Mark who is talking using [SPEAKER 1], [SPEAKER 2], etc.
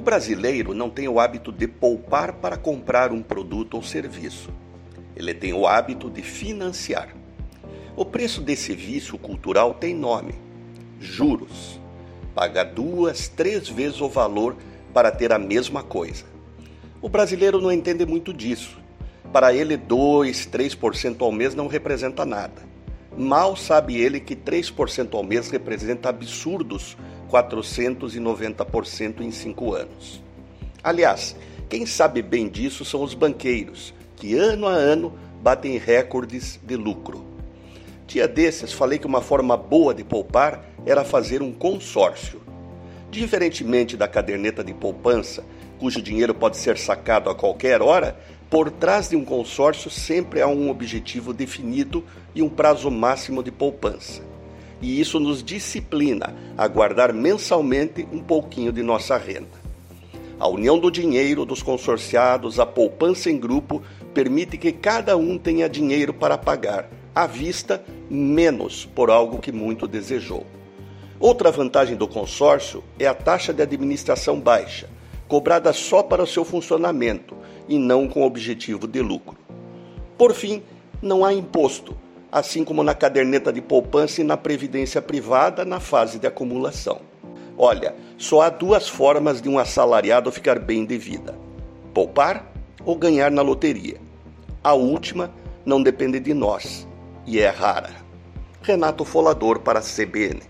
[SPEAKER 1] O brasileiro não tem o hábito de poupar para comprar um produto ou serviço. Ele tem o hábito de financiar. O preço desse vício cultural tem nome: juros. Paga duas, três vezes o valor para ter a mesma coisa. O brasileiro não entende muito disso. Para ele, 2, 3% ao mês não representa nada. Mal sabe ele que 3% ao mês representa absurdos 490% em cinco anos. Aliás, quem sabe bem disso são os banqueiros, que ano a ano batem recordes de lucro. Dia desses falei que uma forma boa de poupar era fazer um consórcio. Diferentemente da caderneta de poupança, cujo dinheiro pode ser sacado a qualquer hora, por trás de um consórcio sempre há um objetivo definido e um prazo máximo de poupança. E isso nos disciplina a guardar mensalmente um pouquinho de nossa renda. A união do dinheiro dos consorciados, a poupança em grupo, permite que cada um tenha dinheiro para pagar, à vista, menos por algo que muito desejou. Outra vantagem do consórcio é a taxa de administração baixa, cobrada só para o seu funcionamento e não com objetivo de lucro. Por fim, não há imposto, assim como na caderneta de poupança e na previdência privada na fase de acumulação. Olha, só há duas formas de um assalariado ficar bem de vida: poupar ou ganhar na loteria. A última não depende de nós e é rara. Renato Folador para a CBN.